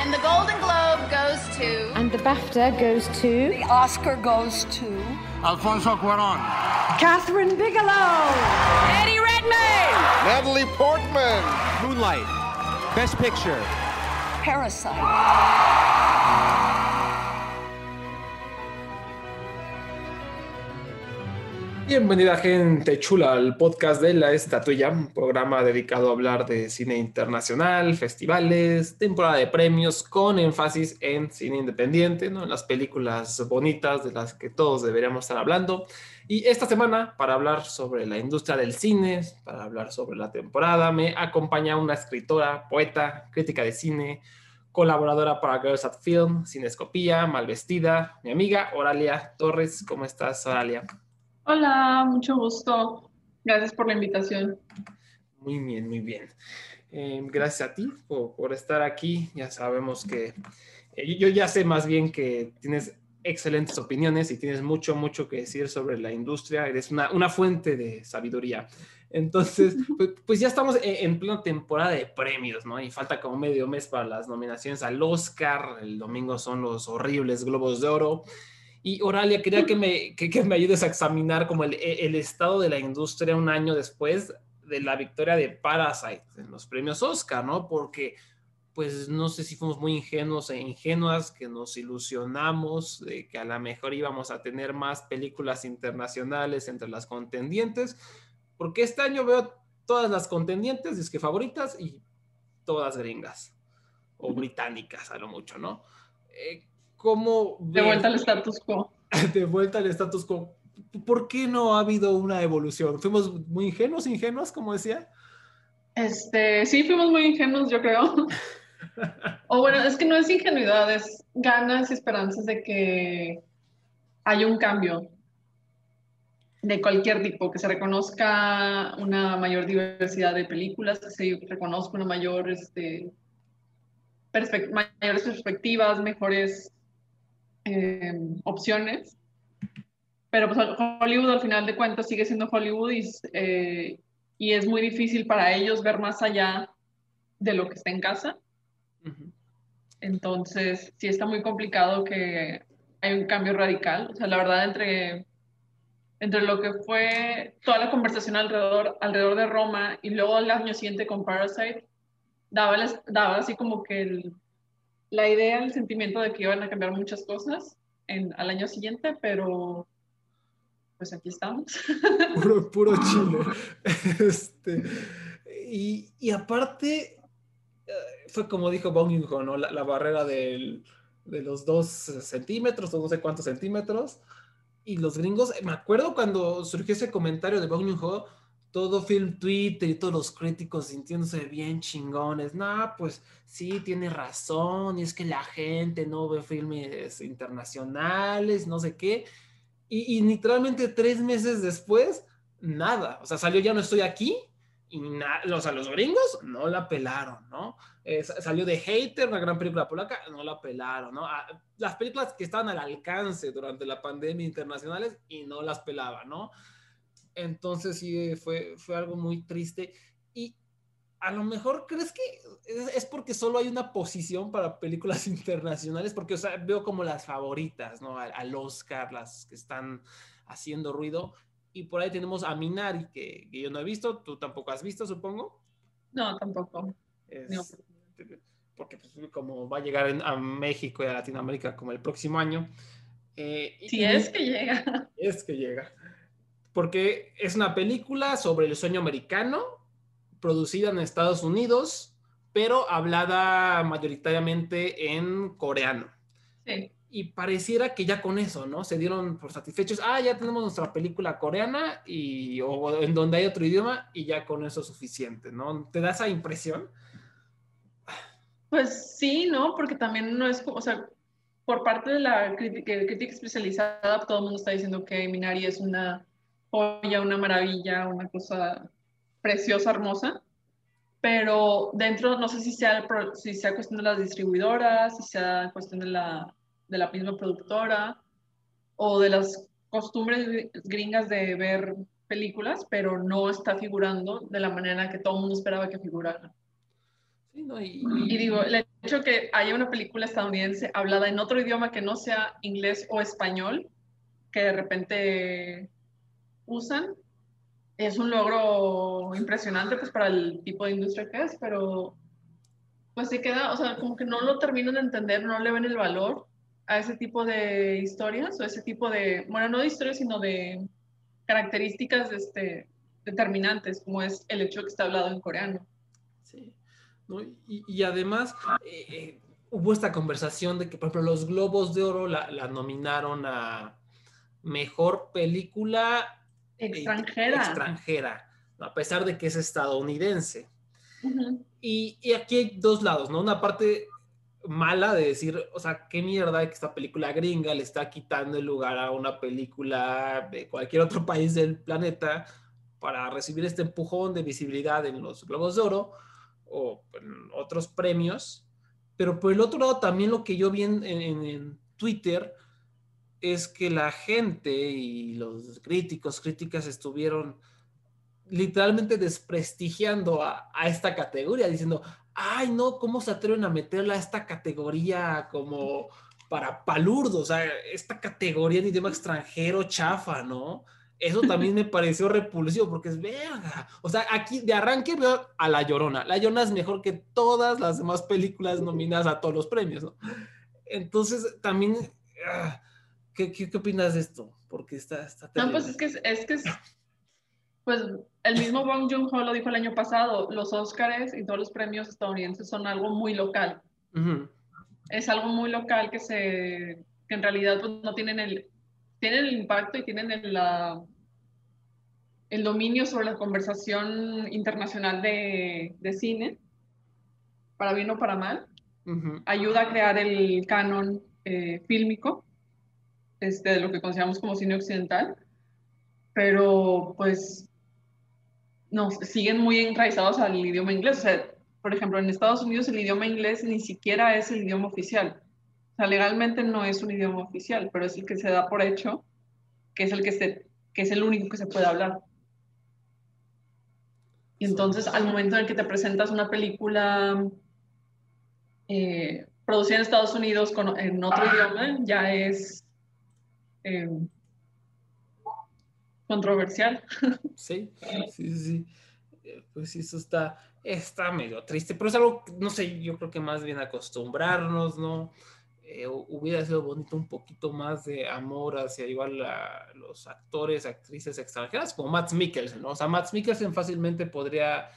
And the Golden Globe goes to. And the BAFTA goes to. The Oscar goes to. Alfonso Cuaron. Catherine Bigelow. Eddie Redmayne. Natalie Portman. Moonlight. Best Picture. Parasite. Bienvenida gente chula al podcast de La Estatuilla, un programa dedicado a hablar de cine internacional, festivales, temporada de premios con énfasis en cine independiente, ¿no? en las películas bonitas de las que todos deberíamos estar hablando. Y esta semana, para hablar sobre la industria del cine, para hablar sobre la temporada, me acompaña una escritora, poeta, crítica de cine, colaboradora para Girls at Film, Cinescopía, Malvestida, mi amiga Oralia Torres. ¿Cómo estás, Oralia? Hola, mucho gusto. Gracias por la invitación. Muy bien, muy bien. Eh, gracias a ti por, por, estar aquí. Ya sabemos que eh, yo ya sé más bien que tienes excelentes opiniones y tienes mucho, mucho que decir sobre la industria. Eres una, una fuente de sabiduría. Entonces, pues, pues, ya estamos en, en plena temporada de premios, ¿no? Y falta como medio mes para las nominaciones al Oscar. El domingo son los horribles Globos de Oro. Y Oralia, quería que me, que, que me ayudes a examinar como el, el, estado de la industria un año después de la victoria de Parasite en los premios Oscar, ¿no? Porque, pues, no sé si fuimos muy ingenuos e ingenuas, que nos ilusionamos de que a lo mejor íbamos a tener más películas internacionales entre las contendientes, porque este año veo todas las contendientes, es que favoritas y todas gringas o británicas a lo mucho, ¿no? Eh, ¿Cómo de vuelta al status quo. De vuelta al status quo. ¿Por qué no ha habido una evolución? ¿Fuimos muy ingenuos, ingenuas, como decía? Este, sí, fuimos muy ingenuos, yo creo. o bueno, es que no es ingenuidad, es ganas y esperanzas de que haya un cambio de cualquier tipo, que se reconozca una mayor diversidad de películas, que se reconozca una mayor, este, perspect mayores perspectivas, mejores eh, opciones. Pero pues Hollywood al final de cuentas sigue siendo Hollywood y, eh, y, es muy difícil para ellos ver más allá de lo que está en casa. Uh -huh. Entonces, sí está muy complicado que hay un cambio radical. O sea, la verdad, entre, entre lo que fue toda la conversación alrededor, alrededor de Roma y luego el año siguiente con Parasite, daba, daba así como que el, la idea, el sentimiento de que iban a cambiar muchas cosas en, al año siguiente, pero pues aquí estamos. Puro, puro Chile. Este, y, y, aparte, fue como dijo Bong Joon-ho, ¿no? La, la barrera del, de los dos centímetros, o no sé cuántos centímetros, y los gringos, me acuerdo cuando surgió ese comentario de Bong Joon-ho, todo film Twitter y todos los críticos sintiéndose bien chingones. No, pues sí, tiene razón, y es que la gente no ve filmes internacionales, no sé qué. Y, y literalmente tres meses después, nada. O sea, salió Ya no estoy aquí, y nada, o sea, los gringos no la pelaron, ¿no? Eh, salió de Hater, una gran película polaca, no la pelaron, ¿no? Ah, las películas que estaban al alcance durante la pandemia internacionales y no las pelaban, ¿no? Entonces sí, fue, fue algo muy triste. Y a lo mejor crees que es porque solo hay una posición para películas internacionales, porque o sea, veo como las favoritas, ¿no? Al, al, Oscar, las que están haciendo ruido. Y por ahí tenemos a Minari, que, que yo no he visto, tú tampoco has visto, supongo. No, tampoco. Es, no. Porque pues, como va a llegar en, a México y a Latinoamérica como el próximo año. Eh, si y, es que llega. Es que llega porque es una película sobre el sueño americano, producida en Estados Unidos, pero hablada mayoritariamente en coreano. Sí. Y pareciera que ya con eso, ¿no? Se dieron por satisfechos. Ah, ya tenemos nuestra película coreana y, o en donde hay otro idioma y ya con eso es suficiente, ¿no? ¿Te da esa impresión? Pues sí, ¿no? Porque también no es, o sea, por parte de la crítica, crítica especializada, todo el mundo está diciendo que Minari es una joya, una maravilla, una cosa preciosa, hermosa. Pero dentro, no sé si sea, si sea cuestión de las distribuidoras, si sea cuestión de la, de la misma productora o de las costumbres gringas de ver películas, pero no está figurando de la manera que todo el mundo esperaba que figurara. Sí, ¿no? Y, Y digo, el hecho que haya una película estadounidense hablada en otro idioma que no sea inglés o español, que de repente usan, es un logro impresionante pues para el tipo de industria que es, pero pues se queda, o sea, como que no lo terminan de entender, no le ven el valor a ese tipo de historias o ese tipo de, bueno, no de historias, sino de características este, determinantes, como es el hecho que está hablado en coreano. Sí. ¿no? Y, y además eh, eh, hubo esta conversación de que, por ejemplo, los Globos de Oro la, la nominaron a Mejor Película Extranjera. extranjera, ¿no? a pesar de que es estadounidense. Y, y aquí hay dos lados, ¿no? Una parte mala de decir, o sea, qué mierda que esta película gringa le está quitando el lugar a una película de cualquier otro país del planeta para recibir este empujón de visibilidad en los Globos de Oro o en otros premios. Pero por el otro lado, también lo que yo vi en, en- en Twitter es que la gente y los críticos, críticas estuvieron literalmente desprestigiando a, esta categoría, diciendo, ay, no, ¿cómo se atreven a meterla a esta categoría como para palurdos? O sea, esta categoría en idioma extranjero chafa, ¿no? Eso también me pareció repulsivo porque es verga. O sea, aquí de arranque veo a La Llorona. La Llorona es mejor que todas las demás películas nominadas a todos los premios, ¿no? Entonces, también, ah, ¿qué, qué, qué opinas de esto? Porque está, está No, pues es que es, que es, pues el mismo Bong Joon-ho lo dijo el año pasado, los Oscars y todos los premios estadounidenses son algo muy local. Es algo muy local que se, que en realidad pues, no tienen el, tienen el impacto y tienen el, la- el dominio sobre la conversación internacional de, de cine, para bien o para mal. Ayuda a crear el canon eh, fílmico este, de lo que consideramos como cine occidental, pero pues no, siguen muy enraizados al idioma inglés. O sea, por ejemplo, en Estados Unidos el idioma inglés ni siquiera es el idioma oficial. O sea, legalmente no es un idioma oficial, pero es el que se da por hecho, que es el que, se, que es el único que se puede hablar. Y entonces, al momento en el que te presentas una película eh, producida en Estados Unidos con, en otro idioma, ya es eh, controversial. Sí, sí, sí. Eh, Pues eso está, está medio triste, pero es algo, no sé, yo creo que más bien acostumbrarnos, ¿no? Eh, hu- hubiera sido bonito un poquito más de amor hacia igual a los actores, actrices extranjeras, como Matt Mikkelsen, ¿no? O sea, Matt Mikkelsen fácilmente podría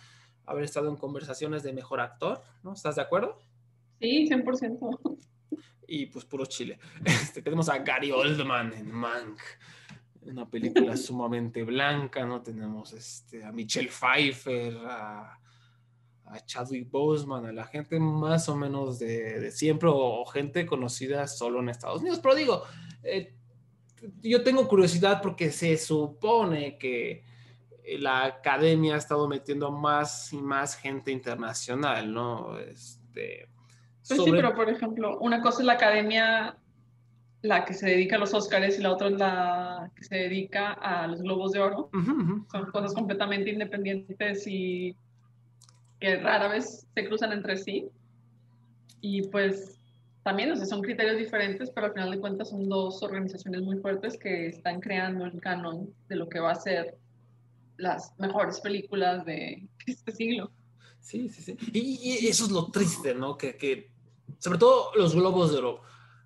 haber estado en conversaciones de mejor actor, ¿no? ¿Estás de acuerdo? Sí, 100%. Y pues puro Chile. Este, tenemos a Gary Oldman en Mank, una película sumamente blanca, ¿no? Tenemos este, a Michelle Pfeiffer, a, a Chadwick Boseman, a la gente más o menos de, de siempre o, o gente conocida solo en Estados Unidos. Pero digo, eh, yo tengo curiosidad porque se supone que la academia ha estado metiendo más y más gente internacional, ¿no? Este, Pues sí, sobre- pero por ejemplo, una cosa es la academia, la que se dedica a los Oscars, y la otra es la que se dedica a los Globos de Oro. Ujú, ujú. Son cosas completamente independientes y que rara vez se cruzan entre sí. Y pues también, o sea, son criterios diferentes, pero al final de cuentas son dos organizaciones muy fuertes que están creando el canon de lo que va a ser las mejores películas de este siglo. Sí, sí, sí. Y, y eso es lo triste, ¿no? Que, que sobre todo los globos de oro.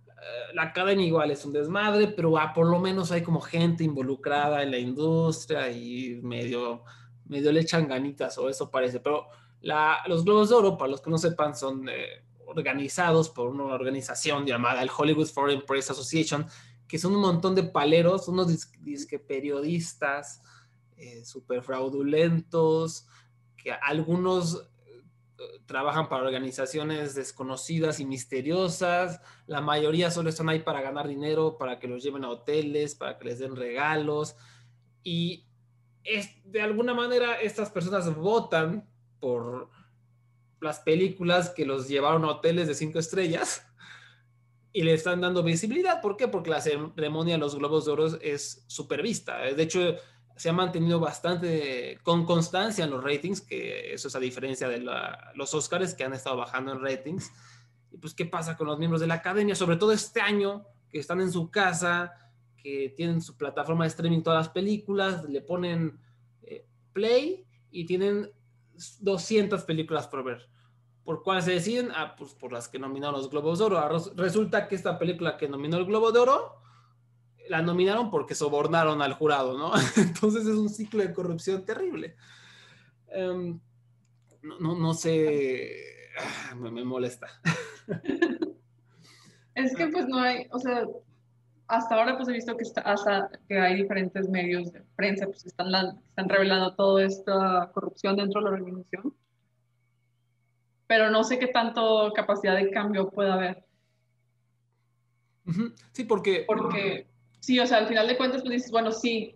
eh, La academia igual es un desmadre, pero ah, por lo menos hay como gente involucrada en la industria y medio, medio le echan ganitas, o eso parece. Pero la, los globos de oro, para los que no sepan, son eh, organizados por una organización llamada el Hollywood Foreign Press Association, que son un montón de paleros, unos dis- disque periodistas eh, súper fraudulentos, que algunos trabajan para organizaciones desconocidas y misteriosas, la mayoría solo están ahí para ganar dinero, para que los lleven a hoteles, para que les den regalos y es, de alguna manera estas personas votan por las películas que los llevaron a hoteles de cinco estrellas y le están dando visibilidad. ¿Por qué? Porque la ceremonia de los Globos de Oro es supervista. De hecho, se ha mantenido bastante con constancia en los ratings, que eso es a diferencia de los Oscars que han estado bajando en ratings. Y pues, ¿qué pasa con los miembros de la academia? Sobre todo este año, que están en su casa, que tienen su plataforma de streaming todas las películas, le ponen eh, play y tienen 200 películas por ver. ¿Por cuáles se deciden? Ah, pues por las que nominaron los Globos de Oro. Ah, res- Resulta que esta película que nominó el Globo de Oro la nominaron porque sobornaron al jurado, ¿no? Entonces es un ciclo de corrupción terrible. Em, no, no, no sé, ah, me, me molesta. Es que pues no hay, o sea, hasta ahora pues he visto que, está, hasta que hay diferentes medios de prensa pues que están, la- están revelando toda esta corrupción dentro de la organización. Pero no sé qué tanto capacidad de cambio puede haber. Sí, porque... Porque sí, o sea, al final de cuentas pues dices, bueno, sí,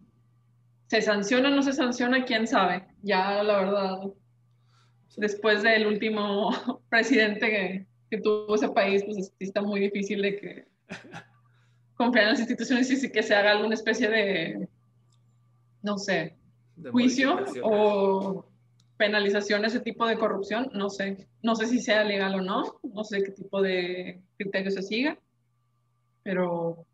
se sanciona o no se sanciona, quién sabe. Ya la verdad, después del último presidente que, que tuvo ese país, pues está muy difícil de que confiar en las instituciones y que se haga alguna especie de, no sé, de juicio o penalización a ese tipo de corrupción, no sé, no sé si sea legal o no, no sé qué tipo de criterio se siga, pero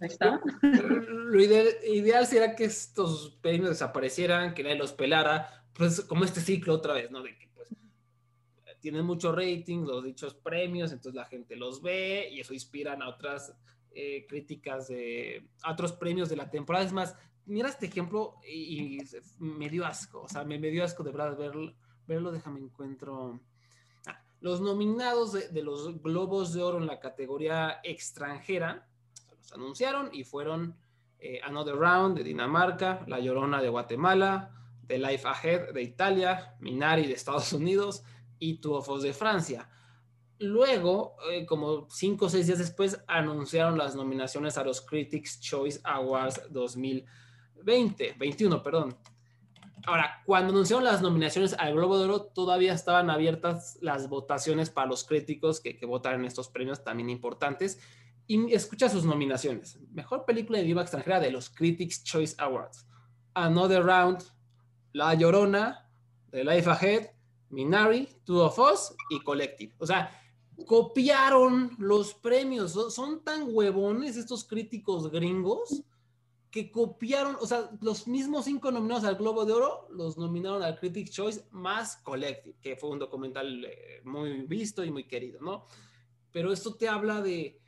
está. Lo ideal, ideal sería que estos premios desaparecieran, que nadie los pelara, pues como este ciclo otra vez, ¿no? Pues tienen mucho rating los dichos premios, entonces la gente los ve y eso inspiran a otras eh, críticas de a otros premios de la temporada. Es más, mira este ejemplo y me dio asco, o sea, me, me dio asco de verdad verlo, verlo déjame encuentro. Ah, los nominados de, de los Globos de Oro en la categoría extranjera anunciaron y fueron eh, Another Round de Dinamarca, La Llorona de Guatemala, The Life Ahead de Italia, Minari de Estados Unidos y Two of Us de Francia. Luego, eh, como cinco o seis días después, anunciaron las nominaciones a los Critics Choice Awards 2020, 21, perdón. Ahora, cuando anunciaron las nominaciones al Globo de Oro, todavía estaban abiertas las votaciones para los críticos que, que en estos premios también importantes. Y escucha sus nominaciones. Mejor película de idioma extranjera de los Critics Choice Awards. Another Round, La Llorona, The Life Ahead, Minari, Two of Us y Collective. O sea, copiaron los premios. Son, son tan huevones estos críticos gringos que copiaron, o sea, los mismos cinco nominados al Globo de Oro los nominaron al Critics Choice más Collective, que fue un documental eh, muy visto y muy querido, ¿no? Pero esto te habla de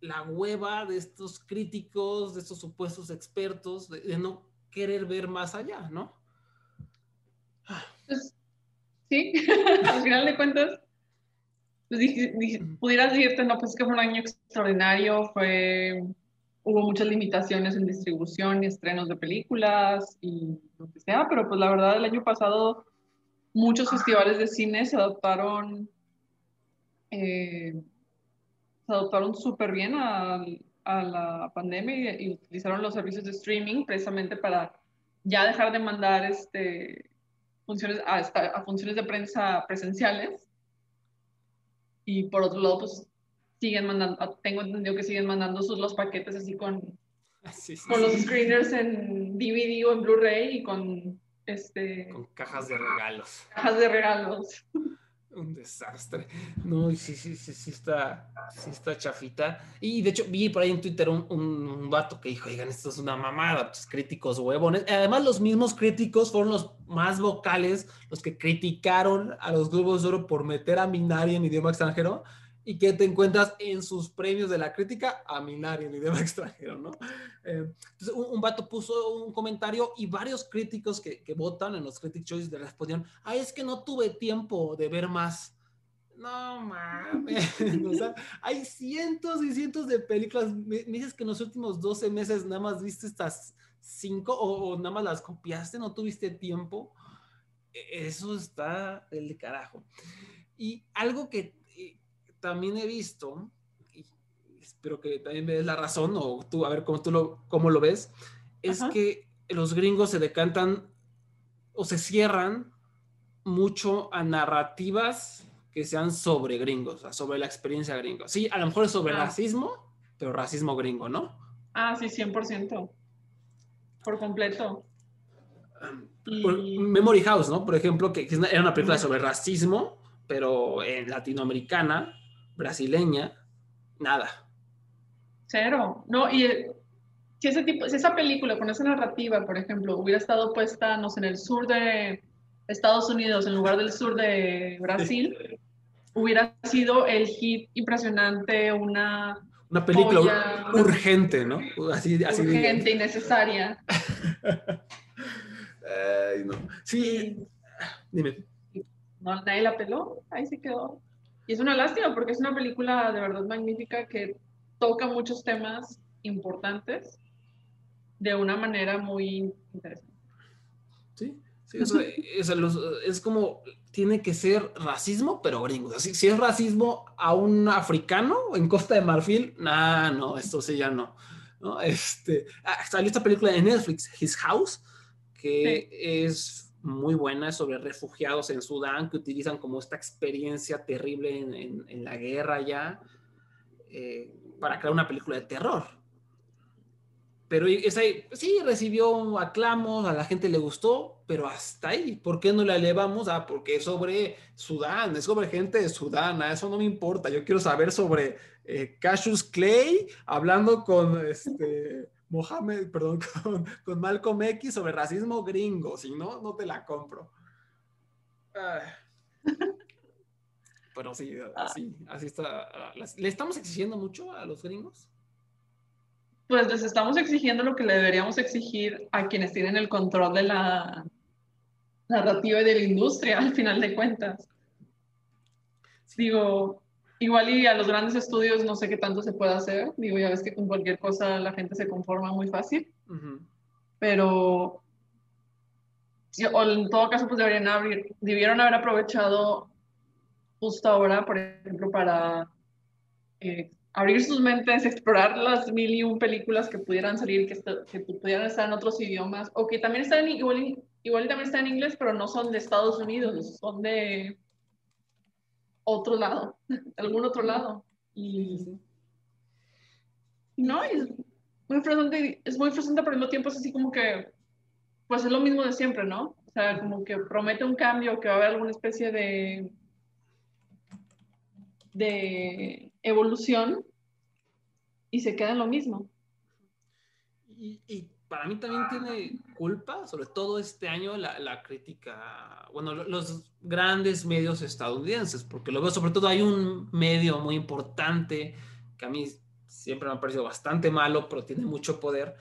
la hueva de estos críticos, de estos supuestos expertos, de, de no querer ver más allá, ¿no? Pues, sí, al final de cuentas, pues, dije- dije- pudieras decirte, no, pues es que fue un año extraordinario, fue, hubo muchas limitaciones en distribución y estrenos de películas y lo que sea, pero pues la verdad el año pasado muchos festivales de cine se adaptaron, eh, se adaptaron súper bien a, a la pandemia y, y utilizaron los servicios de streaming precisamente para ya dejar de mandar este, funciones, a, a funciones de prensa presenciales. Y por otro lado, pues siguen mandando, tengo entendido que siguen mandando sus, los paquetes así con, Sí, sí, con los sí. screeners en DVD o en Blu-ray y con este, Con cajas de regalos. cajas de regalos. Un desastre. No, sí, sí, sí, sí está, sí está chafita. Y de hecho vi por ahí en Twitter un, un, un vato que dijo, oigan, esto es una mamada, pues críticos huevones. Además, los mismos críticos fueron los más vocales, los que criticaron a los Globos de Oro por meter a Minari en idioma extranjero y que te encuentras en sus premios de la crítica a Minari en idioma extranjero, ¿no? Eh, entonces, un, un vato puso un comentario y varios críticos que, que votan en los Critic Choice le respondieron, ay, es que no tuve tiempo de ver más. No mames, o sea, hay cientos y cientos de películas. Me, me dices que en los últimos 12 meses nada más viste estas cinco o, o nada más las copiaste, no tuviste tiempo. E- Eso está del carajo. Y algo que también he visto, y espero que también me des la razón, o tú, a ver cómo tú lo, cómo lo ves, es Ajá. que los gringos se decantan o se cierran mucho a narrativas que sean sobre gringos, o sea, sobre la experiencia gringo. Sí, a lo mejor es sobre Ah. racismo, pero racismo gringo, ¿no? Ah, sí, 100%. por completo. Por- Y- Memory House, ¿no? Por ejemplo, que, era una película sobre racismo, pero en latinoamericana, brasileña, nada. Cero. No, y eh, si ese tipo, si esa película con esa narrativa, por ejemplo, hubiera estado puesta, no sé, en el sur de Estados Unidos, en lugar del sur de Brasil, hubiera sido el hit impresionante, una Una película Joya. urgente, ¿no? Así, así urgente, innecesaria. Ay, no. Sí, dime. No, nadie la peló, ahí se quedó. Y es una lástima porque es una película de verdad magnífica que toca muchos temas importantes de una manera muy interesante. Sí, sí, eso- es como, tiene que ser racismo, pero gringo. Si es racismo a un africano en Costa de Marfil, nah, no, esto sí ya no. ¿no? Este, ah, salió esta película de Netflix, His House, que es muy buena sobre refugiados en Sudán que utilizan como esta experiencia terrible en, la guerra ya eh, para crear una película de terror. Pero esa sí recibió aclamos, a la gente le gustó, pero hasta ahí. ¿Por qué no la elevamos? Ah, porque es sobre Sudán, es sobre gente de Sudán, a eso no me importa. Yo quiero saber sobre eh, Cassius Clay hablando con este Mohamed, perdón, con, con Malcolm X sobre racismo gringo. Si no, no te la compro. Ay. Pero sí, así, así está. ¿Le estamos exigiendo mucho a los gringos? Pues les estamos exigiendo lo que le deberíamos exigir a quienes tienen el control de la narrativa y de la industria, al final de cuentas. Digo, igual y a los grandes estudios no sé qué tanto se puede hacer. Digo, ya ves que con cualquier cosa la gente se conforma muy fácil. Ujú. pero sí, o en todo caso pues deberían abrir, debieron haber aprovechado justo ahora, por ejemplo, para eh, abrir sus mentes, explorar las mil y un películas que pudieran salir, que, que pudieran estar en otros idiomas, o que también están, igual, igual también están en inglés, pero no son de Estados Unidos, son de otro lado, algún otro lado. Y no, y es muy frustrante, es muy frustrante, pero al mismo tiempo es así como que, pues es lo mismo de siempre, ¿no? O sea, como que promete un cambio, que va a haber alguna especie de, de evolución y se queda en lo mismo. Y, y para mí también tiene culpa, sobre todo este año, la, la crítica, bueno, lo- los grandes medios estadounidenses, porque lo veo, sobre todo hay un medio muy importante que a mí siempre me ha parecido bastante malo, pero tiene mucho poder.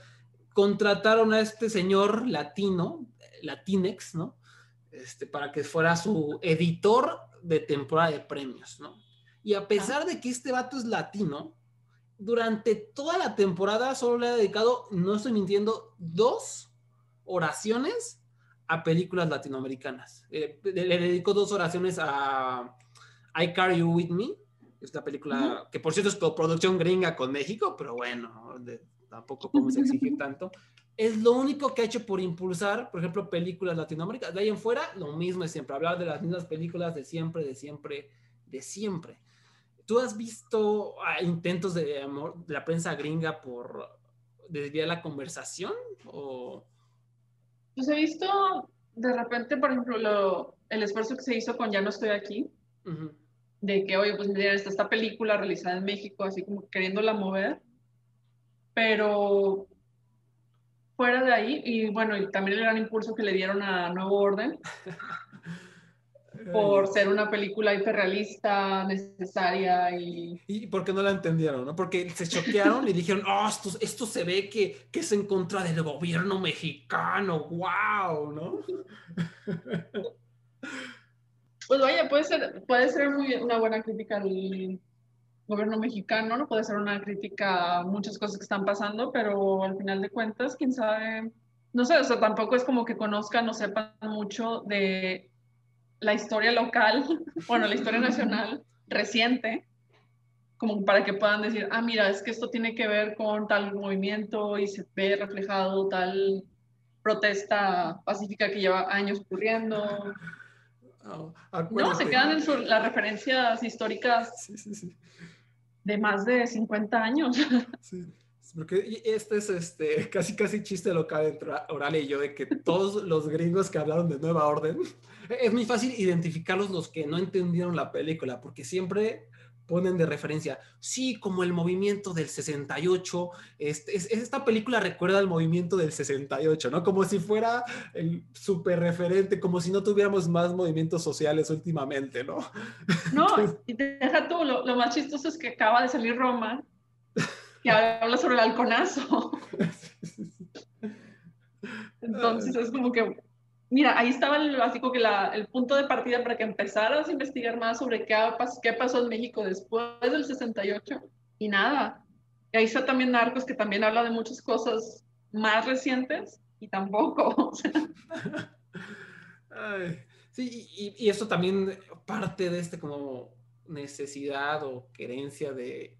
Contrataron a este señor latino, Latinex, ¿no? Este, para que fuera su editor de temporada de premios, ¿no? Y a pesar de que este vato es latino, durante toda la temporada solo le ha dedicado, no estoy mintiendo, dos oraciones a películas latinoamericanas. Eh, le, dedicó dos oraciones a I Carry You With Me, esta película que por cierto es coproducción gringa con México, pero bueno, de- tampoco podemos exigir tanto. Es lo único que ha hecho por impulsar, por ejemplo, películas latinoamericanas. De ahí en fuera, lo mismo de siempre, hablar de las mismas películas de siempre, de siempre, de siempre. ¿Tú has visto ah, intentos de, amor, de la prensa gringa por desviar la conversación? ¿O... Pues he visto de repente, por ejemplo, lo- el esfuerzo que se hizo con Ya no estoy aquí, de que, oye, pues miren, está esta película realizada en México, así como queriéndola mover, pero fuera de ahí, y bueno, y también el gran impulso que le dieron a Nuevo Orden, por ser una película hiperrealista, necesaria y... ¿Y por qué no la entendieron? ¿no? Porque se choquearon y dijeron, oh, esto, esto se ve que, que es en contra del gobierno mexicano, wow, ¿no? Pues vaya, puede ser, puede ser muy, una buena crítica al gobierno mexicano, ¿no? Puede ser una crítica a muchas cosas que están pasando, pero al final de cuentas, quién sabe, no sé, o sea, tampoco es como que conozcan o sepan mucho de la historia local, bueno, la historia nacional reciente, como para que puedan decir, ah, mira, es que esto tiene que ver con tal movimiento y se ve reflejado tal protesta pacífica que lleva años ocurriendo. Oh, No, se quedan en su- las referencias históricas Sí, sí, sí. de más de 50 años. Sí, Porque este es este, casi casi chiste local entre Oral y yo de que todos los gringos que hablaron de Nueva Orden, es muy fácil identificarlos los que no entendieron la película, porque siempre ponen de referencia, sí, como el movimiento del 68, este, es, esta película recuerda al movimiento del 68, ¿no? Como si fuera el súper referente, como si no tuviéramos más movimientos sociales últimamente, ¿no? No, y deja tú, lo, lo, más chistoso es que acaba de salir Roma, que habla sobre el halconazo. Entonces es como que Mira, ahí estaba el, así que el punto de partida para que empezaras a investigar más sobre qué, qué pasó en México después del 68 y nada. Y ahí está también Narcos, que también habla de muchas cosas más recientes y tampoco. sí, y, y, esto también parte de este como necesidad o querencia de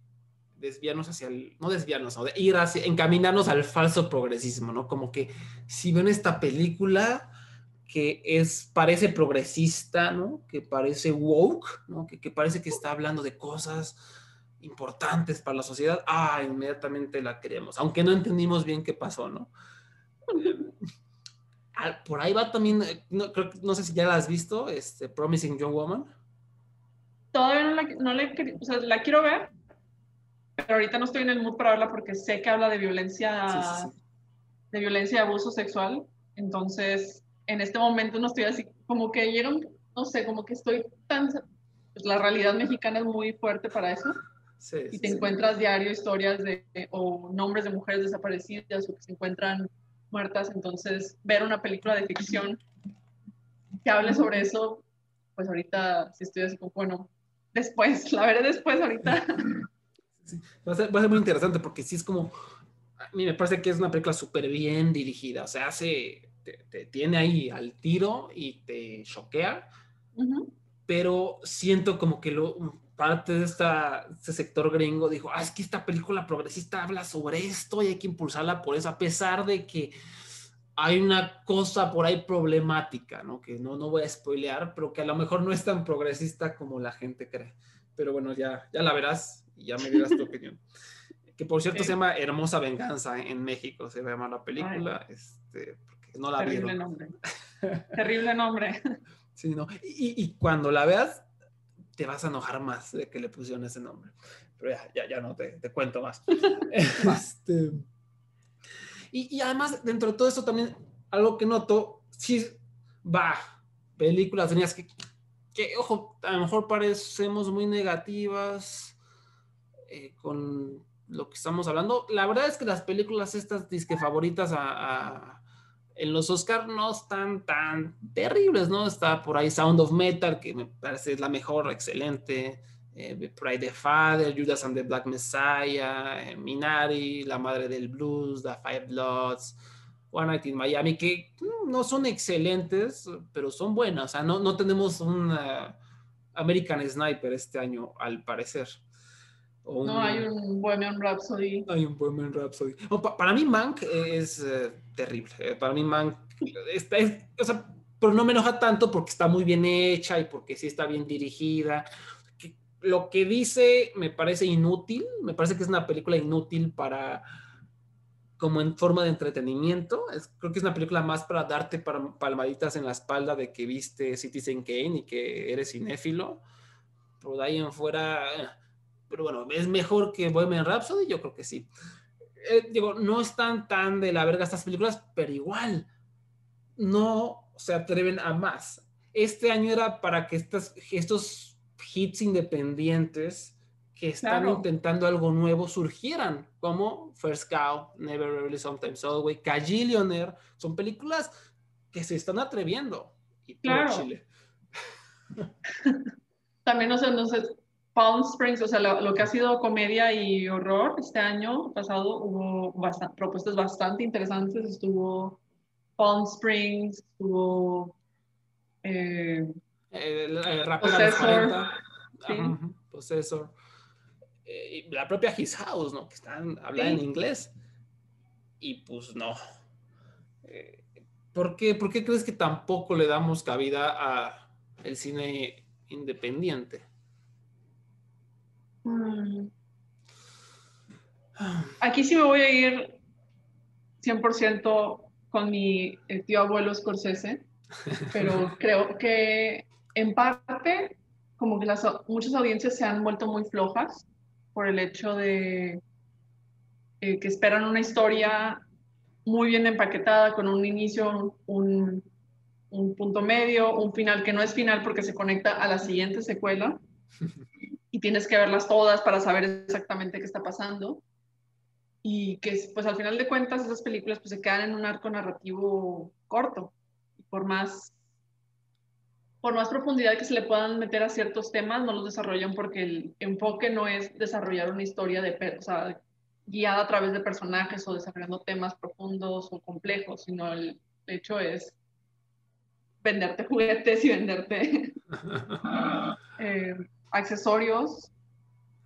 desviarnos hacia el, no desviarnos, o de ir hacia, encaminarnos al falso progresismo, ¿no? Como que si ven esta película, que es, parece progresista, ¿no? Que parece woke, ¿no? Que, que, parece que está hablando de cosas importantes para la sociedad. Ah, inmediatamente la queremos, aunque no entendimos bien qué pasó, ¿no? Ah, por ahí va también, eh, no, creo, no sé si ya la has visto, este, Promising Young Woman. Todavía no la, no o sea, la quiero ver, pero ahorita no estoy en el mood para verla porque sé que habla de violencia, sí, sí, sí. de violencia y abuso sexual. Entonces, en este momento no estoy así, como que llega no sé, como que estoy tan, pues la realidad mexicana es muy fuerte para eso. Sí, y te sí. encuentras diario historias de, o nombres de mujeres desaparecidas o que se encuentran muertas, entonces ver una película de ficción que hable sobre eso, pues ahorita sí estoy así como, bueno, después, la veré después ahorita. Sí, va, a ser, va a ser muy interesante porque sí es como, a mí me parece que es una película súper bien dirigida, o sea, hace te, te, tiene ahí al tiro y te choquea, uh -huh. pero siento como que lo, parte de esta, este sector gringo dijo, ah, es que esta película progresista habla sobre esto y hay que impulsarla por eso, a pesar de que hay una cosa por ahí problemática, ¿no? Que no, no voy a spoilear, pero que a lo mejor no es tan progresista como la gente cree. Pero bueno, ya, ya la verás y ya me dirás tu opinión. Que por cierto okay. se llama Hermosa Venganza en México, se llama la película. Ay. Este, no la Terrible vieron. nombre. Terrible nombre. Sí, no. Y, y, cuando la veas, te vas a enojar más de que le pusieron ese nombre. Pero ya, ya, ya no te, te cuento más. este, y, y, además, dentro de todo esto también, algo que noto, sí, va, películas tenías que, que, ojo, a lo mejor parecemos muy negativas eh, con lo que estamos hablando. La verdad es que las películas estas disque favoritas a, en los Oscars no están tan terribles, ¿no? Está por ahí Sound of Metal, que me parece es la mejor, excelente. Eh, Pride the Father, Judas and the Black Messiah, eh, Minari, La Madre del Blues, The Five Bloods, One Night in Miami, que mm, no son excelentes, pero son buenas. O sea, no, no tenemos un American Sniper este año, al parecer. Un, no hay un Bohemian Rhapsody. Hay un Bohemian Rhapsody. No, pa para mí, Mank es uh, terrible. Eh, para mí, Mank es, o sea, pero no me enoja tanto porque está muy bien hecha y porque sí está bien dirigida. Lo que dice me parece inútil. Me parece que es una película inútil para como en forma de entretenimiento. Es, creo que es una película más para darte palmaditas en la espalda de que viste Citizen Kane y que eres cinéfilo. Pero de ahí en fuera pero bueno, ¿es mejor que Bohemian Rhapsody? Yo creo que sí. Eh, digo, no están tan de la verga estas películas, pero igual no se atreven a más. Este año era para que estas, estos hits independientes que están claro. intentando algo nuevo surgieran, como First Cow, Never Really Sometimes Always, Cajillionaire, son películas que se están atreviendo. Y claro. Chile. También no sé, no sé, Palm Springs, o sea, lo, lo, que ha sido comedia y horror este año pasado, hubo propuestas bastante interesantes. Estuvo Palm Springs, estuvo. Eh, el, el Possessor. Sí. Possessor. Eh, la propia His House, ¿no? Que están hablando sí. en inglés. Y pues no. Eh, ¿por, qué, ¿Por qué crees que tampoco le damos cabida a el cine independiente? Aquí sí me voy a ir 100% con mi eh, tío abuelo Scorsese, pero creo que en parte como que las, muchas audiencias se han vuelto muy flojas por el hecho de eh, que esperan una historia muy bien empaquetada, con un inicio, un, un punto medio, un final que no es final porque se conecta a la siguiente secuela y tienes que verlas todas para saber exactamente qué está pasando. Y que pues al final de cuentas esas películas pues se quedan en un arco narrativo corto. Y por más por más profundidad que se le puedan meter a ciertos temas no los desarrollan porque el enfoque no es desarrollar una historia de o sea, guiada a través de personajes o desarrollando temas profundos o complejos sino el hecho es venderte juguetes y venderte eh, accesorios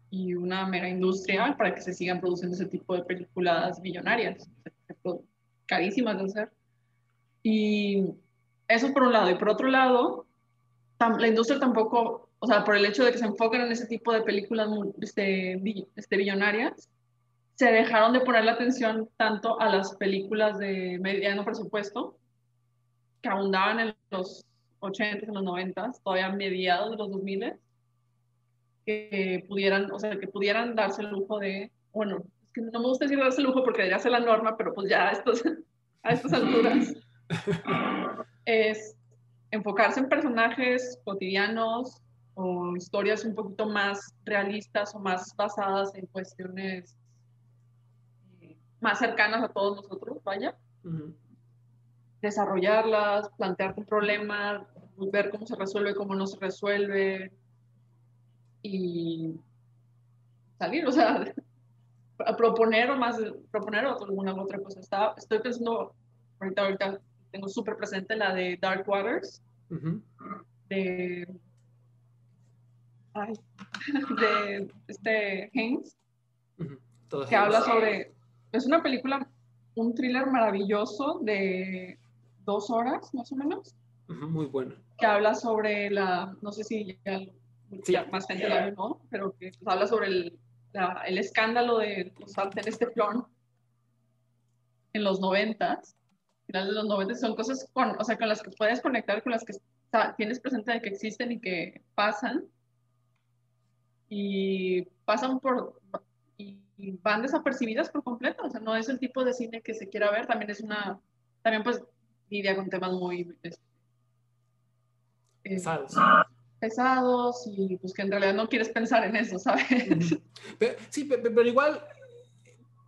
y una mega industria para que se sigan produciendo ese tipo de películas millonarias, carísimas de hacer. Y eso por un lado. Y por otro lado, la industria tampoco, o sea, por el hecho de que se enfoquen en ese tipo de películas este, este, billonarias, se dejaron de poner la atención tanto a las películas de mediano presupuesto, que abundaban en los 80s, en los 90s, todavía mediados de los 2000 que pudieran, o sea, que pudieran darse el lujo de, bueno, es que no me gusta decir darse el lujo porque debería ser la norma, pero pues ya a, estos, a estas alturas es enfocarse en personajes cotidianos o historias un poquito más realistas o más basadas en cuestiones eh, más cercanas a todos nosotros, vaya. Desarrollarlas, plantearte un problema, ver cómo se resuelve, cómo no se resuelve, y salir, o sea, a proponer o más, proponer alguna otra cosa. Está, estoy pensando, ahorita, ahorita tengo súper presente la de Dark Waters, de, ay, de este Haynes, que habla sobre, es una película, un thriller maravilloso de dos horas más o menos. Muy bueno. Que habla sobre la, no sé si ya sí. más gente la ¿no? Pero que pues, habla sobre el, el, escándalo de los sartenes teflón en los noventas, finales de los noventas, son cosas con, o sea, con las que puedes conectar, con las que tienes presente de que existen y que pasan, y pasan por, y, van desapercibidas por completo, o sea, no es el tipo de cine que se quiera ver, también es una, también pues lidia con temas muy... Este, eh, pesados y pues que en realidad no quieres pensar en eso, ¿sabes? sí, pero, igual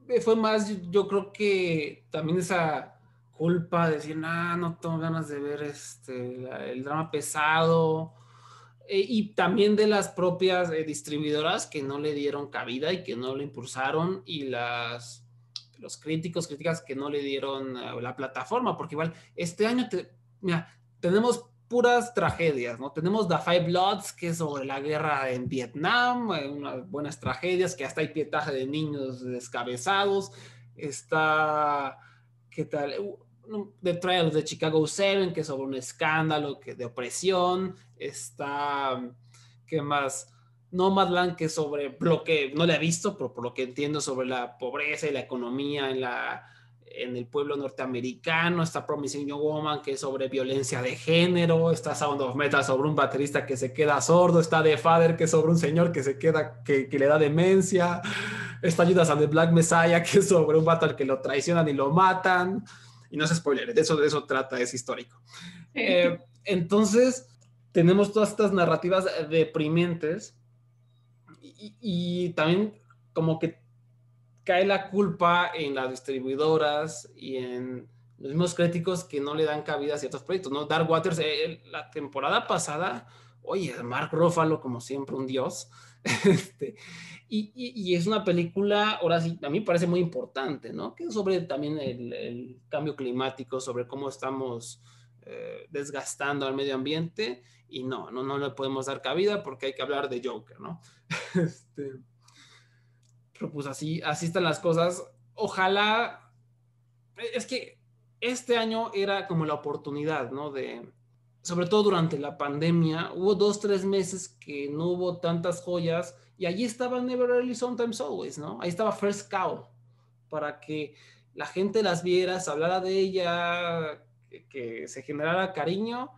eh, fue más, yo creo que también esa culpa de decir, ah, no tengo ganas de ver este, el drama pesado. Eh, y también de las propias eh, distribuidoras que no le dieron cabida y que no lo impulsaron y las los críticos, críticas que no le dieron la plataforma, porque igual este año, mira, tenemos puras tragedias, ¿no? Tenemos The Five Bloods, que es sobre la guerra en Vietnam, eh, unas buenas tragedias, que hasta hay pietaje de niños descabezados. Está, ¿qué tal? The Trials de Chicago 7, que es sobre un escándalo que, de opresión. Está, ¿qué más? Nomadland, que es sobre lo que no le he visto, pero por lo que entiendo sobre la pobreza y la economía en la en el pueblo norteamericano, está Promising Young Woman que es sobre violencia de género, está Sound of Metal sobre un baterista que se queda sordo, está The Father que es sobre un señor que se queda, que, le da demencia, está Judas and the Black Messiah que es sobre un vato al que lo traicionan y lo matan, y no es spoiler, de eso, de eso trata, es histórico. Eh, entonces, tenemos todas estas narrativas deprimentes y, y también como que cae la culpa en las distribuidoras y en los mismos críticos que no le dan cabida a ciertos proyectos, ¿no? Dark Waters, eh, la temporada pasada, oye, Mark Ruffalo, como siempre, un dios. este, y, y, es una película, ahora sí, a mí parece muy importante, ¿no? Que sobre también el, el cambio climático, sobre cómo estamos eh, desgastando al medio ambiente, y no, no, no le podemos dar cabida porque hay que hablar de Joker, ¿no? este, pues así, así están las cosas. Ojalá, es que este año era como la oportunidad, ¿no? De, sobre todo durante la pandemia, hubo dos, tres meses que no hubo tantas joyas y allí estaba Never Early Sometimes Always, ¿no? Ahí estaba First Cow para que la gente las viera, se hablara de ella, que, que se generara cariño,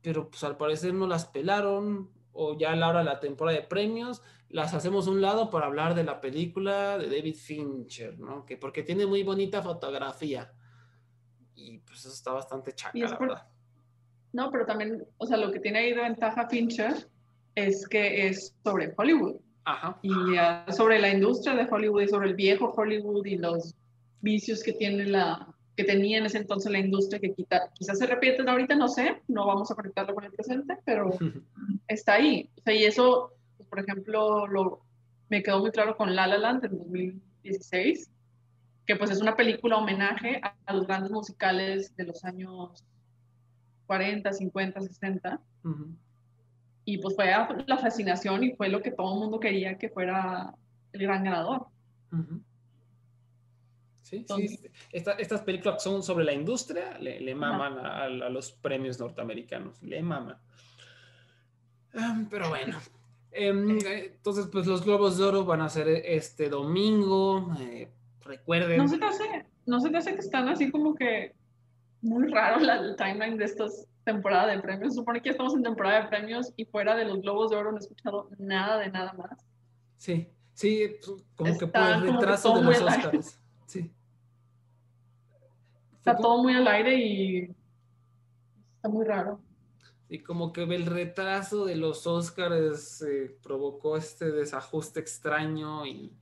pero pues al parecer no las pelaron o ya a la hora de la temporada de premios las hacemos un lado para hablar de la película de David Fincher, ¿no? Que porque tiene muy bonita fotografía y pues eso está bastante chaca, es la por- verdad. No, pero también, o sea, lo que tiene ahí de ventaja Fincher es que es sobre Hollywood Ajá. y ah, sobre la industria de Hollywood y sobre el viejo Hollywood y los vicios que tiene la que tenía en ese entonces la industria que quita, quizás se repiten ahorita, no sé, no vamos a conectarlo con el presente, pero está ahí. O sea, y eso, por ejemplo, lo, me quedó muy claro con La La Land en 2016, que pues es una película homenaje a, a los grandes musicales de los años 40, 50, 60. Ujú. Y pues fue a- la fascinación y fue lo que todo el mundo quería que fuera el gran ganador. Ujú. Sí, sí. Entonces- Esta- estas películas que son sobre la industria le, le maman a, a los premios norteamericanos, le maman. Ah, Pero bueno, entonces pues los Globos de Oro van a ser este domingo. eh, recuerden, ¿No se te hace, no se te hace que están así como que muy raro la, el timeline de estas temporadas de premios? Se supone que ya estamos en temporada de premios y fuera de los Globos de Oro no he escuchado nada de nada más. sí, sí, pues, como que por el retraso de los. Oscars. Sí. Está todo muy al aire y está muy raro. Y como que el retraso de los Oscars eh, provocó este desajuste extraño y,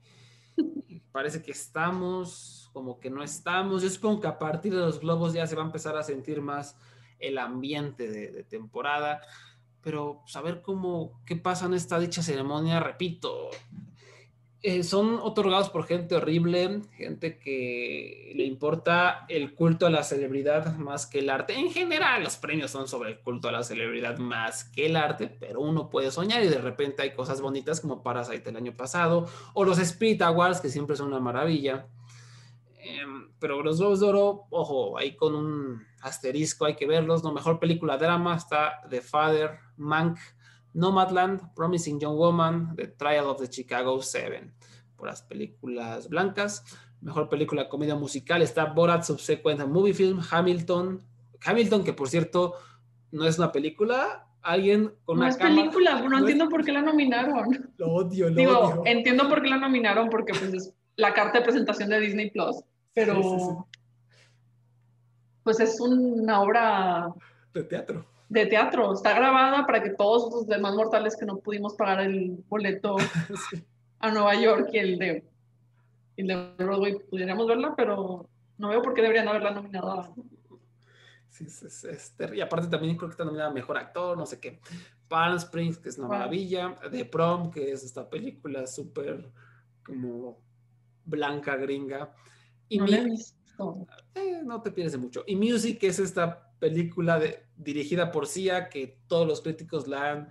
parece que estamos, como que no estamos. Yo supongo que a partir de los globos ya se va a empezar a sentir más el ambiente de, de temporada, pero saber cómo, qué pasa en esta dicha ceremonia, repito, eh, son otorgados por gente horrible, gente que le importa el culto a la celebridad más que el arte. En general, los premios son sobre el culto a la celebridad más que el arte, pero uno puede soñar y de repente hay cosas bonitas como Parasite el año pasado, o los Spirit Awards, que siempre son una maravilla. Em, pero los Globos de Oro, ojo, ahí con un asterisco hay que verlos. No, mejor película drama está The Father, Mank, Nomadland, Promising Young Woman, The Trial of the Chicago Seven, por las películas blancas. Mejor película comedia musical está Borat Subsequent Movie Film, Hamilton. Hamilton, que por cierto no es una película, alguien con No una es cámara- película, no, no es- entiendo por qué la nominaron. Lo odio, lo Digo, odio. entiendo por qué la nominaron porque pues es la carta de presentación de Disney Plus, pero Sí, sí, sí. pues es una obra De teatro. De teatro. Está grabada para que todos los demás mortales que no pudimos pagar el boleto Sí. a Nueva York y el de, el de Broadway pudiéramos verla, pero no veo por qué deberían haberla nominado. Sí, es, es- y aparte también creo que está nominada Mejor Actor, no sé qué. Palm Springs, que es una Wow. maravilla. The Prom, que es esta película súper como blanca, gringa. Y No Mi- eh, no te pierdes de mucho. Y Music, es esta película de- dirigida por Sia, que todos los críticos la han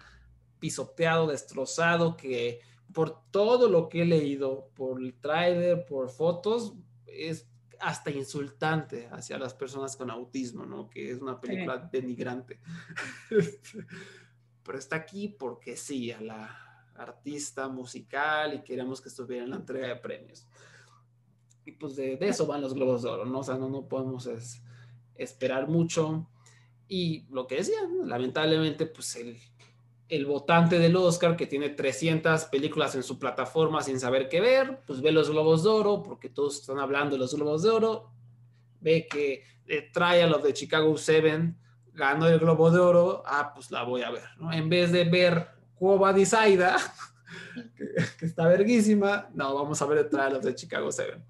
pisoteado, destrozado, que por todo lo que he leído, por el trailer, por fotos, es hasta insultante hacia las personas con autismo, ¿no? Que es una película denigrante. Este, Pero está aquí porque sí, a la artista musical y queremos que estuviera en la entrega de premios. Y pues de, de eso van los globos de oro, ¿no? O sea, no, no podemos es- esperar mucho. Y lo que decía, lamentablemente, pues el, el votante del Oscar que tiene 300 películas en su plataforma sin saber qué ver, pues ve los globos de oro, porque todos están hablando de los globos de oro, ve que The Trial of the Chicago Seven ganó el globo de oro, ah, pues la voy a ver, ¿no? En vez de ver Cuba Disaida, que, que está verguísima, no, vamos a ver Trial of the Chicago Seven.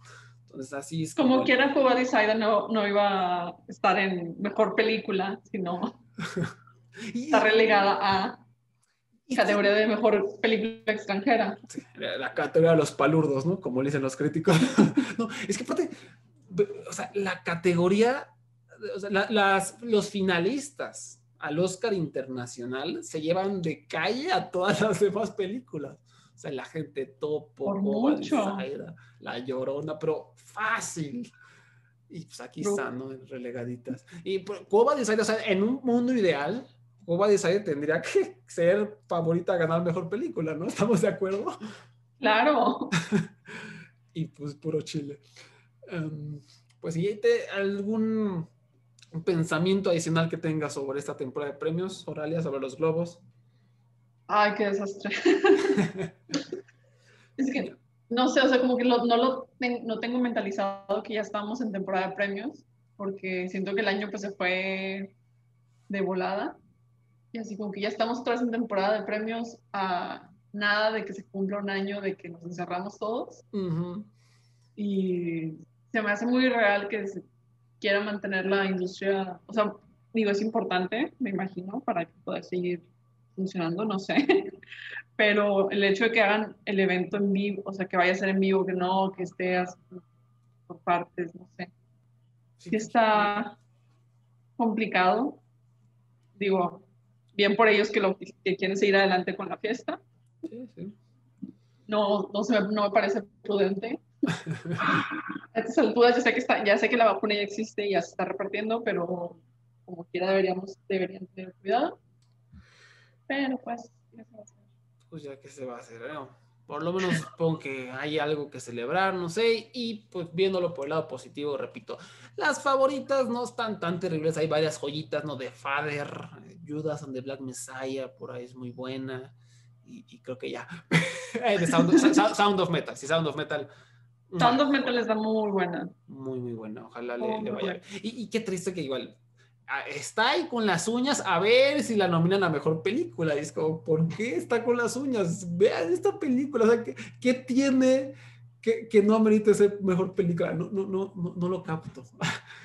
Entonces así es Como como- quiera, Cuba Desaida no, no iba a estar en mejor película, sino Y- está relegada a categoría de mejor película extranjera. Sí, la, categoría de los palurdos, ¿no? Como le dicen los críticos. no, es que aparte, o sea, la categoría, o sea, la- las, los finalistas al Oscar Internacional se llevan de calle a todas las demás películas. O sea, la gente topo, La Llorona, pero fácil. Y pues aquí Bru- están, ¿no? Relegaditas. Y pues, Cuba Design, o sea, en un mundo ideal, Cuba Design tendría que ser favorita a ganar mejor película, ¿no? ¿Estamos de acuerdo? Claro. y pues puro Chile. Em, pues ¿y te, algún pensamiento adicional que tengas sobre esta temporada de premios, Oralia, sobre los globos? Ay, qué desastre. es que, no sé, o sea, como que lo- no lo no tengo mentalizado que ya estamos en temporada de premios, porque siento que el año pues se fue de volada. Y así como que ya estamos otra vez en temporada de premios a nada de que se cumpla un año de que nos encerramos todos. Ujú. y se me hace muy real que se quiera mantener la industria, o sea, digo, es importante, me imagino, para que pueda seguir funcionando, no sé, pero el hecho de que hagan el evento en vivo, o sea, que vaya a ser en vivo, que no, que esté así por partes, no sé, Sí, está complicado, digo, bien por ellos que, lo, que quieren seguir adelante con la fiesta, sí, sí. no, no, se me, no me parece prudente. A estas alturas ya sé que está, ya sé que la vacuna ya existe y ya se está repartiendo, pero como quiera deberíamos, deberían tener cuidado. Pero pues, ya se va a hacer. Pues ya que se va a hacer, ¿no? Por lo menos supongo que hay algo que celebrar, no sé, y pues viéndolo por el lado positivo, repito, las favoritas no están tan terribles, hay varias joyitas, ¿no? De Father, Judas and the Black Messiah, por ahí es muy buena, y, y creo que ya. Eh, de Sound, Sound- of Metal, sí, Sound of Metal. Sound of Metal está muy buena. Muy, muy buena. Ojalá le, Muy, le muy vaya. Y, y qué triste que igual está ahí con las uñas a ver si la nominan a mejor película. Y es como, ¿por qué está con las uñas? Vean esta película. O sea, ¿qué, qué tiene que, que no amerite ser mejor película? No, no, no, no, no lo capto.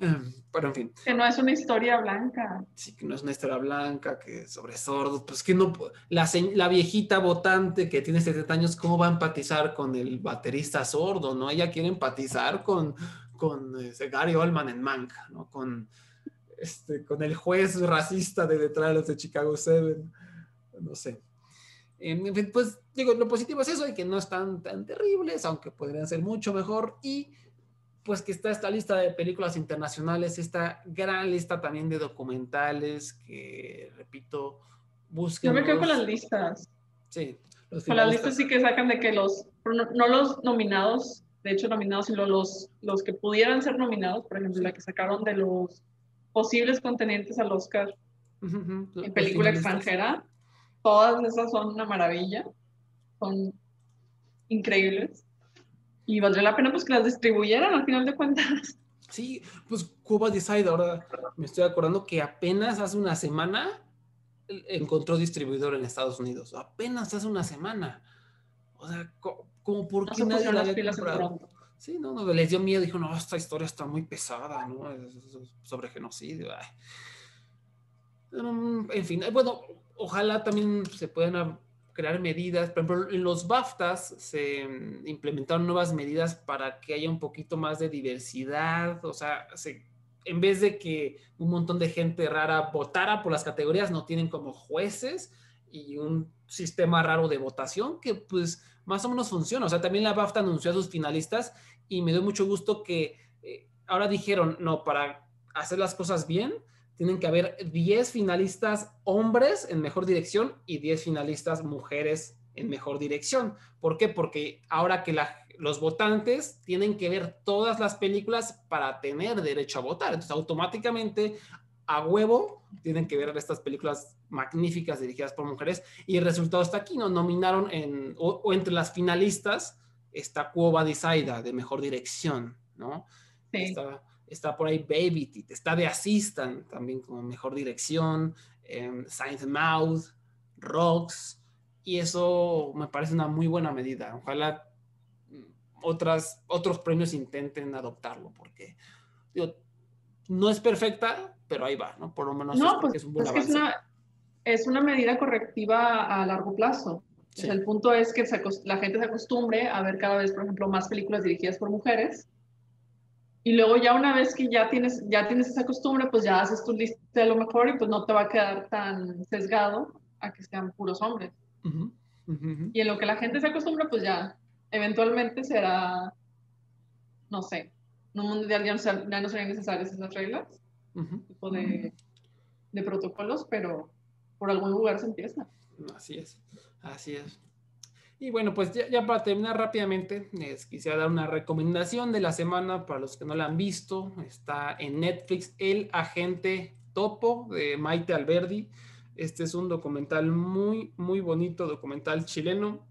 Em, Pero en fin, Que no es una historia blanca. sí que no es una historia blanca, que sobre sordos, pues que no, la, la viejita votante que tiene 70 años, ¿cómo va a empatizar con el baterista sordo? ¿No? Ella quiere empatizar con, con este, Gary Oldman en Mank, ¿no? Con, este, con el juez racista de detrás de los de Chicago 7, no sé. En fin, pues digo, lo positivo es eso, de que no están tan terribles, aunque podrían ser mucho mejor, y pues que está esta lista de películas internacionales, esta gran lista también de documentales que, repito, busquen. Yo me quedo con las listas. Sí, los Con las listas sí que sacan de que los, no, no los nominados, de hecho nominados, sino los, los que pudieran ser nominados, por ejemplo, la que sacaron de los posibles contendientes al Oscar en película extranjera, todas esas son una maravilla, son increíbles. Y valdría la pena pues que las distribuyeran al final de cuentas. Sí, pues Cuba Decide, ahora me estoy acordando que apenas hace una semana encontró distribuidor en Estados Unidos. Apenas hace una semana. O sea, co- como por No qué se nadie la había comprado. Sí, no, no, les dio miedo, dijo, no, esta historia está muy pesada, ¿no? Sobre genocidio. Mm, En fin, eh, bueno, ojalá también se puedan crear medidas. Por ejemplo, en los BAFTAs se mm, implementaron nuevas medidas para que haya un poquito más de diversidad. O sea, se- en vez de que un montón de gente rara votara por las categorías, no tienen como jueces y un sistema raro de votación que pues más o menos funciona. O sea, también la BAFTA anunció a sus finalistas y me dio mucho gusto que eh, ahora dijeron, no, para hacer las cosas bien, tienen que haber 10 finalistas hombres en mejor dirección y 10 finalistas mujeres en mejor dirección. ¿Por qué? Porque ahora que los votantes tienen que ver todas las películas para tener derecho a votar. Entonces, automáticamente, a huevo, tienen que ver estas películas magníficas dirigidas por mujeres y el resultado está aquí, ¿no? Nominaron en, o, o entre las finalistas está Cuoba Desaida de mejor dirección, ¿no? Sí. Está, está por ahí Baby Teeth, está de Assistant también como mejor dirección, eh, Saint Mouth, Rocks, y eso me parece una muy buena medida. Ojalá otras, otros premios intenten adoptarlo, porque digo, no es perfecta, pero ahí va, ¿no? Por lo menos No, es, pues es un buen es que es una, es una medida correctiva a largo plazo. O sea, Sí. el punto es que se la gente se acostumbre a ver cada vez, por ejemplo, más películas dirigidas por mujeres. Y luego ya una vez que ya tienes, ya tienes esa costumbre, pues ya haces tu lista de lo mejor y pues no te va a quedar tan sesgado a que sean puros hombres. Ujú, ujú, ujú. Y en lo que la gente se acostumbra, pues ya eventualmente será, no sé, mundo ideal ya no, ya no serían necesarias esas reglas, tipo de, de protocolos, pero por algún lugar se empieza. Así es, así es. Y bueno, pues ya, ya para terminar rápidamente, les quisiera dar una recomendación de la semana para los que no la han visto. Está en Netflix El Agente Topo de Maite Alberdi. Este es un documental muy, muy bonito, documental chileno,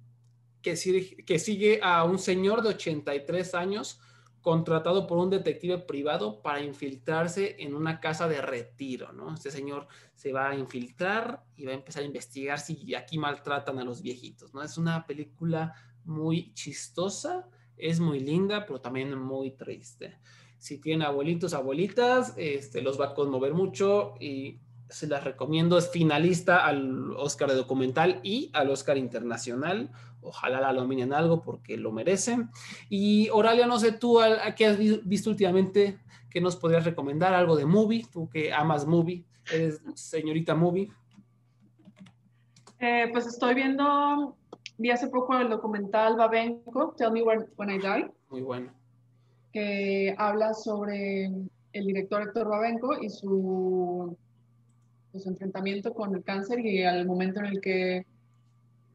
que sigue, que sigue a un señor de 83 años contratado por un detective privado para infiltrarse en una casa de retiro, ¿no? Este señor se va a infiltrar y va a empezar a investigar si aquí maltratan a los viejitos, ¿no? Es una película muy chistosa, es muy linda, pero también muy triste. Si tienen abuelitos, abuelitas, este, los va a conmover mucho y se las recomiendo. Es finalista al Oscar de documental y al Oscar internacional. Ojalá la nominen algo porque lo merecen. Y Oralia, no sé tú, ¿a- ¿qué has vi- visto últimamente? ¿Qué nos podrías recomendar? ¿Algo de movie? Tú que amas movie, eres señorita movie. Eh, pues estoy viendo, vi hace poco el documental Babenco, Tell Me When, When I Die, Muy bueno. que habla sobre el director Héctor Babenco y su, pues, su enfrentamiento con el cáncer y al momento en el que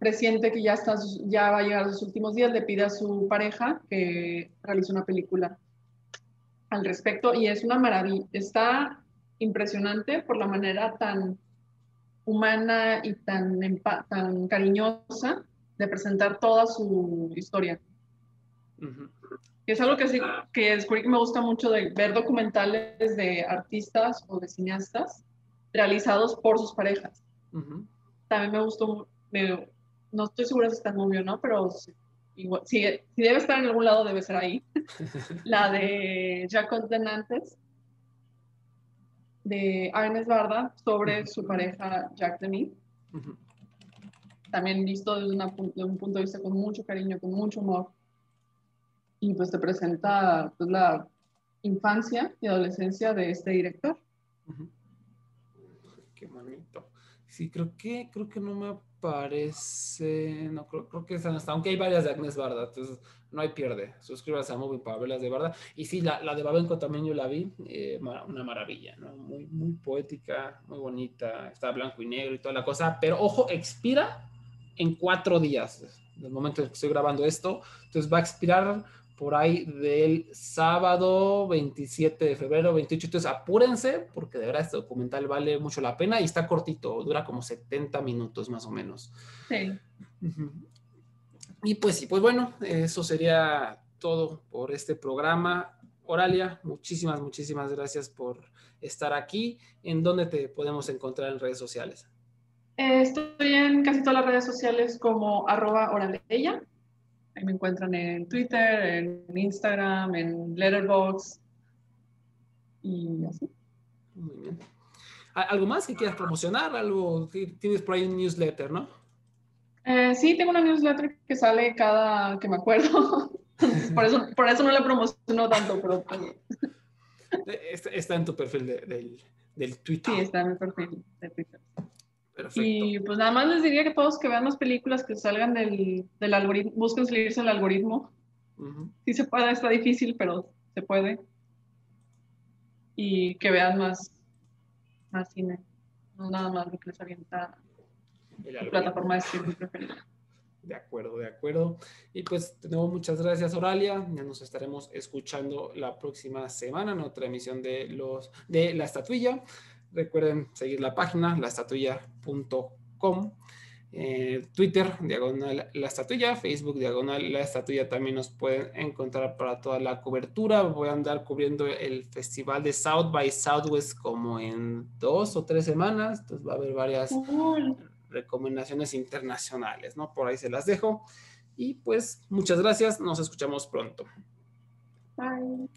presiente que ya, está, ya va a llegar a sus últimos días, le pide a su pareja que realice una película al respecto y es una maravilla. Está impresionante por la manera tan humana y tan, tan cariñosa de presentar toda su historia. Ujú. Y es algo que, sí, que descubrí que me gusta mucho de ver documentales de artistas o de cineastas realizados por sus parejas. Ujú. También me gustó, me- no estoy segura si está en movie o no, pero si, igual- si, si debe estar en algún lado, debe ser ahí. La de Jacob Denantes, de Agnes Barda, sobre su pareja Jack Demi. También visto desde una pu- de un punto de vista con mucho cariño, con mucho humor. Y pues te presenta pues, la infancia y adolescencia de este director. Qué bonito. Sí, creo que, creo que no me aparece. No, creo, creo que están hasta, aunque hay varias de Agnes Barda, entonces no hay pierde. Suscríbase a Movie para verlas de Barda. Y sí, la, la de Babenco también yo la vi, eh, una maravilla, ¿no? Muy, muy poética, muy bonita, está blanco y negro y toda la cosa, pero ojo, expira en cuatro días, del momento en que estoy grabando esto, entonces va a expirar por ahí del sábado 27 de febrero, 28. Entonces apúrense porque de verdad este documental vale mucho la pena y está cortito, dura como 70 minutos más o menos. Sí. Y pues sí, pues bueno, eso sería todo por este programa. Oralia, muchísimas, muchísimas gracias por estar aquí. ¿En dónde te podemos encontrar en redes sociales? Eh, Estoy en casi todas las redes sociales como arroba oraleya. Ahí me encuentran en Twitter, en Instagram, en Letterboxd y así. Muy bien. ¿A- ¿Algo más que quieras promocionar? Algo, tienes por ahí un newsletter, ¿no? Eh, sí, tengo una newsletter que sale cada que me acuerdo. por, eso, por eso no la promociono tanto, pero pues, Eh, Está, está en tu perfil de- del, del Twitter. sí, está en mi perfil de Twitter. Perfecto. Y pues nada más les diría que todos que vean las películas que salgan del, del algoritmo, busquen salirse del algoritmo. Ujú. Sí se puede, está difícil, pero se puede. Y que vean más, más cine. No nada más lo que les avienta algoritmo. plataforma de streaming preferida. De acuerdo, de acuerdo. Y pues nuevo, muchas gracias, Oralia. Ya nos estaremos escuchando la próxima semana en otra emisión de los de La Estatuilla. Recuerden seguir la página, laestatuilla.com. Eh, Twitter, diagonal La Estatuilla, Facebook, diagonal La Estatuilla también nos pueden encontrar para toda la cobertura. Voy a andar cubriendo el festival de South by Southwest como en dos o tres semanas. Entonces va a haber varias Cool. recomendaciones internacionales, ¿no? Por ahí se las dejo. Y pues muchas gracias, nos escuchamos pronto. Bye.